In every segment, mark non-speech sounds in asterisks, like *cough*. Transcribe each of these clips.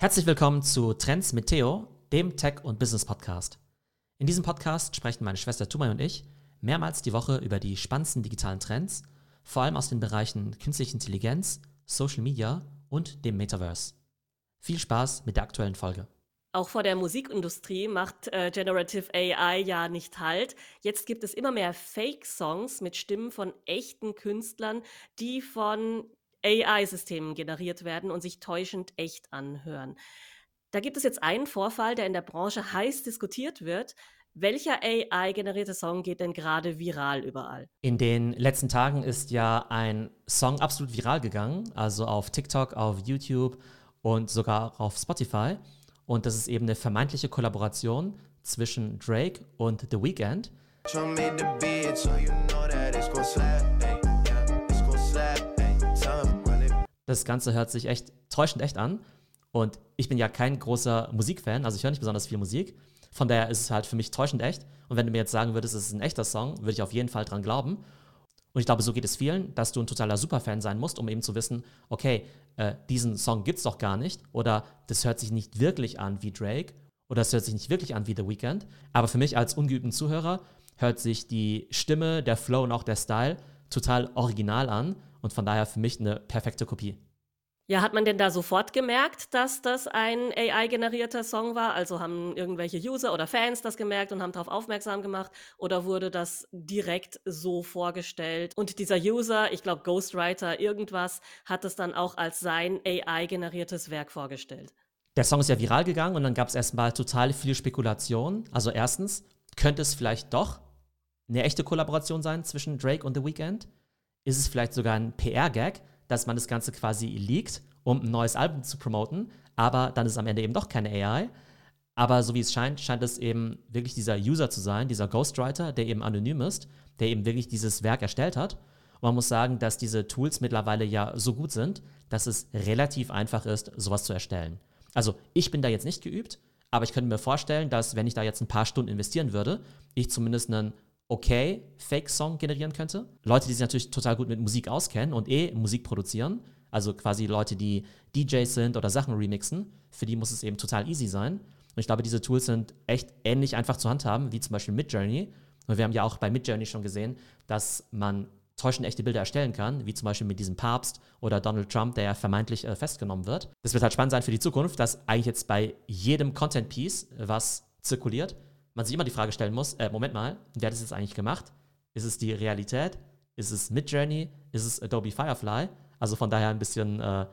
Herzlich willkommen zu Trends mit Theo, dem Tech- und Business-Podcast. In diesem Podcast sprechen meine Schwester Tumay und ich mehrmals die Woche über die spannendsten digitalen Trends, vor allem aus den Bereichen künstliche Intelligenz, Social Media und dem Metaverse. Viel Spaß mit der aktuellen Folge. Auch vor der Musikindustrie macht äh, Generative AI ja nicht Halt. Jetzt gibt es immer mehr Fake-Songs mit Stimmen von echten Künstlern, die von AI-Systemen generiert werden und sich täuschend echt anhören. Da gibt es jetzt einen Vorfall, der in der Branche heiß diskutiert wird. Welcher AI-generierte Song geht denn gerade viral überall? In den letzten Tagen ist ja ein Song absolut viral gegangen, also auf TikTok, auf YouTube und sogar auf Spotify. Und das ist eben eine vermeintliche Kollaboration zwischen Drake und The Weeknd. Show me the beat so you know that it's gonna slap, Das Ganze hört sich echt täuschend echt an. Und ich bin ja kein großer Musikfan, also ich höre nicht besonders viel Musik. Von daher ist es halt für mich täuschend echt. Und wenn du mir jetzt sagen würdest, es ist ein echter Song, würde ich auf jeden Fall dran glauben. Und ich glaube, so geht es vielen, dass du ein totaler Superfan sein musst, um eben zu wissen, okay, äh, diesen Song gibt es doch gar nicht. Oder das hört sich nicht wirklich an wie Drake. Oder es hört sich nicht wirklich an wie The Weeknd. Aber für mich als ungeübten Zuhörer hört sich die Stimme, der Flow und auch der Style total original an und von daher für mich eine perfekte Kopie. Ja, hat man denn da sofort gemerkt, dass das ein AI-generierter Song war? Also haben irgendwelche User oder Fans das gemerkt und haben darauf aufmerksam gemacht? Oder wurde das direkt so vorgestellt? Und dieser User, ich glaube Ghostwriter, irgendwas, hat es dann auch als sein AI-generiertes Werk vorgestellt. Der Song ist ja viral gegangen und dann gab es erstmal total viele Spekulationen. Also erstens, könnte es vielleicht doch eine echte Kollaboration sein zwischen Drake und The Weeknd? Ist es vielleicht sogar ein PR-Gag, dass man das Ganze quasi leakt, um ein neues Album zu promoten, aber dann ist es am Ende eben doch keine AI. Aber so wie es scheint, scheint es eben wirklich dieser User zu sein, dieser Ghostwriter, der eben anonym ist, der eben wirklich dieses Werk erstellt hat. Und man muss sagen, dass diese Tools mittlerweile ja so gut sind, dass es relativ einfach ist, sowas zu erstellen. Also ich bin da jetzt nicht geübt, aber ich könnte mir vorstellen, dass wenn ich da jetzt ein paar Stunden investieren würde, ich zumindest einen okay Fake-Song generieren könnte. Leute, die sich natürlich total gut mit Musik auskennen und eh Musik produzieren, also quasi Leute, die DJs sind oder Sachen remixen, für die muss es eben total easy sein. Und ich glaube, diese Tools sind echt ähnlich einfach zu handhaben, wie zum Beispiel Midjourney. Und wir haben ja auch bei Midjourney schon gesehen, dass man täuschend echte Bilder erstellen kann, wie zum Beispiel mit diesem Papst oder Donald Trump, der ja vermeintlich äh, festgenommen wird. Das wird halt spannend sein für die Zukunft, dass eigentlich jetzt bei jedem Content-Piece, was zirkuliert, man sich immer die Frage stellen muss, äh, Moment mal, wer hat das jetzt eigentlich gemacht? Ist es die Realität? Ist es Midjourney? Ist es Adobe Firefly? Also von daher ein bisschen, äh,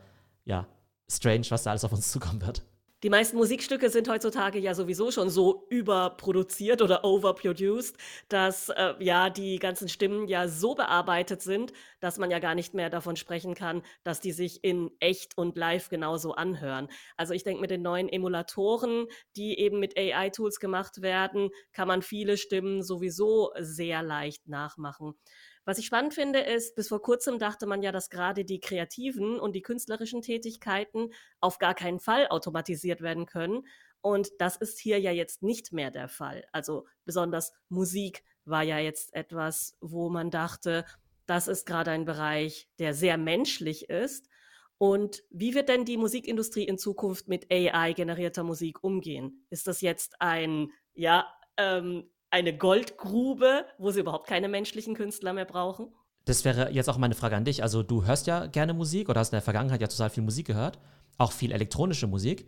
ja, strange, was da alles auf uns *laughs* zukommen wird. Die meisten Musikstücke sind heutzutage ja sowieso schon so überproduziert oder overproduced, dass äh, ja die ganzen Stimmen ja so bearbeitet sind, dass man ja gar nicht mehr davon sprechen kann, dass die sich in echt und live genauso anhören. Also ich denke, mit den neuen Emulatoren, die eben mit AI-Tools gemacht werden, kann man viele Stimmen sowieso sehr leicht nachmachen. Was ich spannend finde, ist, bis vor kurzem dachte man ja, dass gerade die kreativen und die künstlerischen Tätigkeiten auf gar keinen Fall automatisiert werden können. Und das ist hier ja jetzt nicht mehr der Fall. Also besonders Musik war ja jetzt etwas, wo man dachte, das ist gerade ein Bereich, der sehr menschlich ist. Und wie wird denn die Musikindustrie in Zukunft mit AI-generierter Musik umgehen? Ist das jetzt ein, ja, ähm, eine Goldgrube, wo sie überhaupt keine menschlichen Künstler mehr brauchen? Das wäre jetzt auch meine Frage an dich. Also du hörst ja gerne Musik oder hast in der Vergangenheit ja total viel Musik gehört, auch viel elektronische Musik.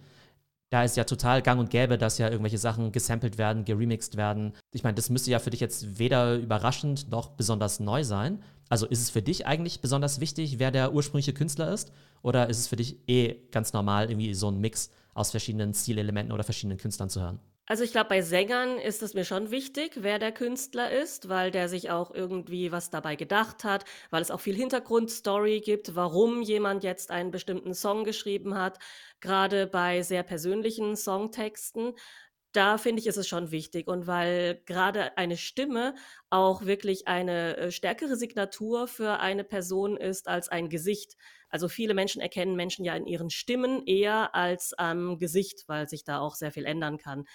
Da ist ja total gang und gäbe, dass ja irgendwelche Sachen gesampelt werden, geremixed werden. Ich meine, das müsste ja für dich jetzt weder überraschend noch besonders neu sein. Also ist es für dich eigentlich besonders wichtig, wer der ursprüngliche Künstler ist? Oder ist es für dich eh ganz normal, irgendwie so ein Mix aus verschiedenen Stilelementen oder verschiedenen Künstlern zu hören? Also ich glaube, bei Sängern ist es mir schon wichtig, wer der Künstler ist, weil der sich auch irgendwie was dabei gedacht hat, weil es auch viel Hintergrundstory gibt, warum jemand jetzt einen bestimmten Song geschrieben hat. Gerade bei sehr persönlichen Songtexten da finde ich, ist es schon wichtig. Und weil gerade eine Stimme auch wirklich eine äh, stärkere Signatur für eine Person ist als ein Gesicht. Also viele Menschen erkennen Menschen ja in ihren Stimmen eher als am Gesicht, weil sich da auch sehr viel ändern kann.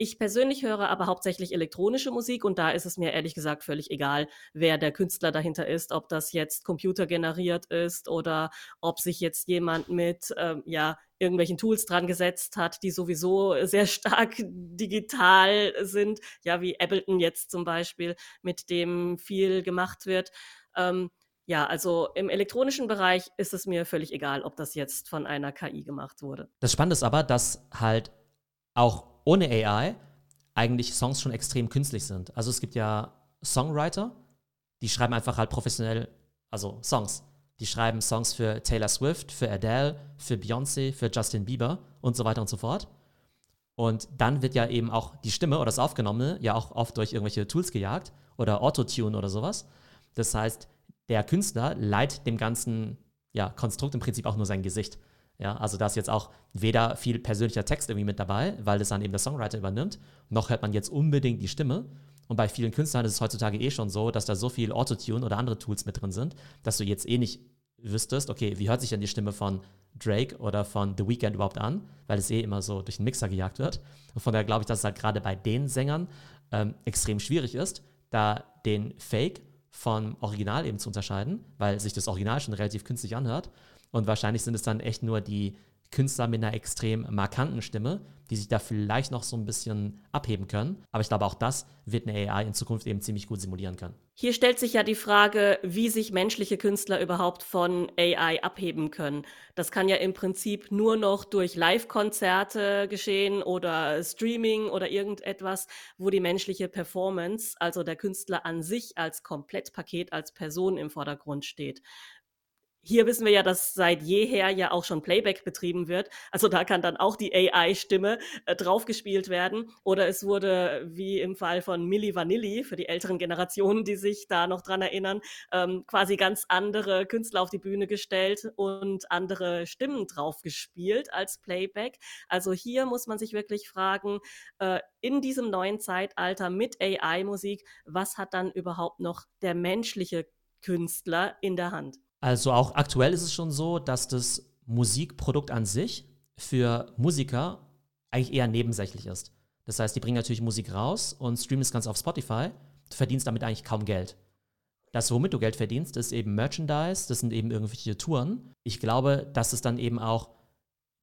Ich persönlich höre aber hauptsächlich elektronische Musik und da ist es mir ehrlich gesagt völlig egal, wer der Künstler dahinter ist, ob das jetzt computergeneriert ist oder ob sich jetzt jemand mit ähm, ja, irgendwelchen Tools dran gesetzt hat, die sowieso sehr stark digital sind, ja, wie Ableton jetzt zum Beispiel, mit dem viel gemacht wird. Ähm, ja, also im elektronischen Bereich ist es mir völlig egal, ob das jetzt von einer KI gemacht wurde. Das Spannende ist aber, dass halt auch ohne AI eigentlich Songs schon extrem künstlich sind. Also es gibt ja Songwriter, die schreiben einfach halt professionell, also Songs. Die schreiben Songs für Taylor Swift, für Adele, für Beyoncé, für Justin Bieber und so weiter und so fort. Und dann wird ja eben auch die Stimme oder das Aufgenommene ja auch oft durch irgendwelche Tools gejagt oder Autotune oder sowas. Das heißt, der Künstler leiht dem ganzen ja, Konstrukt im Prinzip auch nur sein Gesicht. Ja, also da ist jetzt auch weder viel persönlicher Text irgendwie mit dabei, weil das dann eben der Songwriter übernimmt, noch hört man jetzt unbedingt die Stimme. Und bei vielen Künstlern ist es heutzutage eh schon so, dass da so viel Autotune oder andere Tools mit drin sind, dass du jetzt eh nicht wüsstest, okay, wie hört sich denn die Stimme von Drake oder von The Weeknd überhaupt an, weil es eh immer so durch den Mixer gejagt wird. Und von daher glaube ich, dass es halt gerade bei den Sängern ähm, extrem schwierig ist, da den Fake vom Original eben zu unterscheiden, weil sich das Original schon relativ künstlich anhört. Und wahrscheinlich sind es dann echt nur die Künstler mit einer extrem markanten Stimme, die sich da vielleicht noch so ein bisschen abheben können. Aber ich glaube, auch das wird eine AI in Zukunft eben ziemlich gut simulieren können. Hier stellt sich ja die Frage, wie sich menschliche Künstler überhaupt von AI abheben können. Das kann ja im Prinzip nur noch durch Live-Konzerte geschehen oder Streaming oder irgendetwas, wo die menschliche Performance, also der Künstler an sich als Komplettpaket, als Person im Vordergrund steht. Hier wissen wir ja, dass seit jeher ja auch schon Playback betrieben wird. Also da kann dann auch die AI-Stimme äh, draufgespielt werden. Oder es wurde, wie im Fall von Milli Vanilli, für die älteren Generationen, die sich da noch dran erinnern, ähm, quasi ganz andere Künstler auf die Bühne gestellt und andere Stimmen draufgespielt als Playback. Also hier muss man sich wirklich fragen, äh, in diesem neuen Zeitalter mit AI-Musik, was hat dann überhaupt noch der menschliche Künstler in der Hand? Also auch aktuell ist es schon so, dass das Musikprodukt an sich für Musiker eigentlich eher nebensächlich ist. Das heißt, die bringen natürlich Musik raus und streamen es ganz auf Spotify. Du verdienst damit eigentlich kaum Geld. Das, womit du Geld verdienst, ist eben Merchandise, das sind eben irgendwelche Touren. Ich glaube, dass es dann eben auch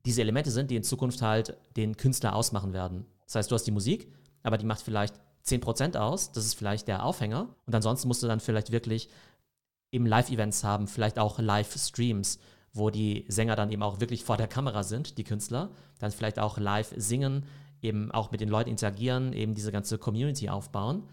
diese Elemente sind, die in Zukunft halt den Künstler ausmachen werden. Das heißt, du hast die Musik, aber die macht vielleicht 10% aus, das ist vielleicht der Aufhänger. Und ansonsten musst du dann vielleicht wirklich eben Live-Events haben, vielleicht auch Live-Streams, wo die Sänger dann eben auch wirklich vor der Kamera sind, die Künstler, dann vielleicht auch live singen, eben auch mit den Leuten interagieren, eben diese ganze Community aufbauen.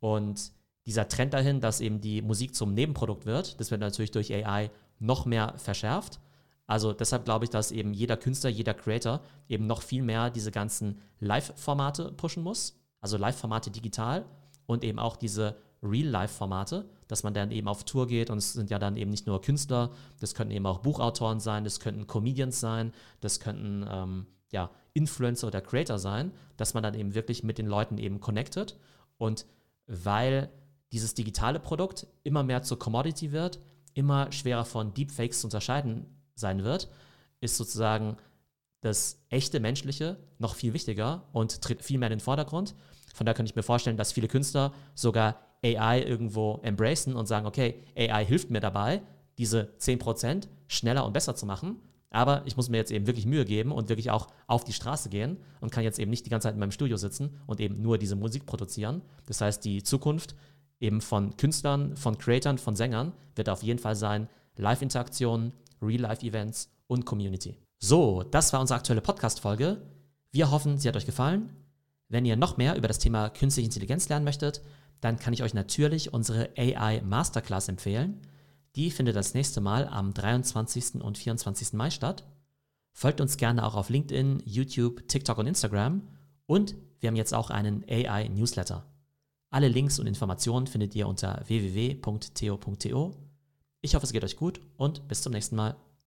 Und dieser Trend dahin, dass eben die Musik zum Nebenprodukt wird, das wird natürlich durch AI noch mehr verschärft. Also deshalb glaube ich, dass eben jeder Künstler, jeder Creator eben noch viel mehr diese ganzen Live-Formate pushen muss. Also Live-Formate digital und eben auch diese Real-Life-Formate, dass man dann eben auf Tour geht und es sind ja dann eben nicht nur Künstler, das könnten eben auch Buchautoren sein, das könnten Comedians sein, das könnten ähm, ja, Influencer oder Creator sein, dass man dann eben wirklich mit den Leuten eben connected und weil dieses digitale Produkt immer mehr zur Commodity wird, immer schwerer von Deepfakes zu unterscheiden sein wird, ist sozusagen das echte Menschliche noch viel wichtiger und tritt viel mehr in den Vordergrund. Von daher könnte ich mir vorstellen, dass viele Künstler sogar AI irgendwo embracen und sagen, okay, AI hilft mir dabei, diese 10% schneller und besser zu machen. Aber ich muss mir jetzt eben wirklich Mühe geben und wirklich auch auf die Straße gehen und kann jetzt eben nicht die ganze Zeit in meinem Studio sitzen und eben nur diese Musik produzieren. Das heißt, die Zukunft eben von Künstlern, von Creatern, von Sängern wird auf jeden Fall sein Live-Interaktionen, Real-Life-Events und Community. So, das war unsere aktuelle Podcast-Folge. Wir hoffen, sie hat euch gefallen. Wenn ihr noch mehr über das Thema künstliche Intelligenz lernen möchtet, dann kann ich euch natürlich unsere AI Masterclass empfehlen. Die findet das nächste Mal am 23. und 24. Mai statt. Folgt uns gerne auch auf LinkedIn, YouTube, TikTok und Instagram. Und wir haben jetzt auch einen AI Newsletter. Alle Links und Informationen findet ihr unter www.theo.to. Ich hoffe, es geht euch gut und bis zum nächsten Mal.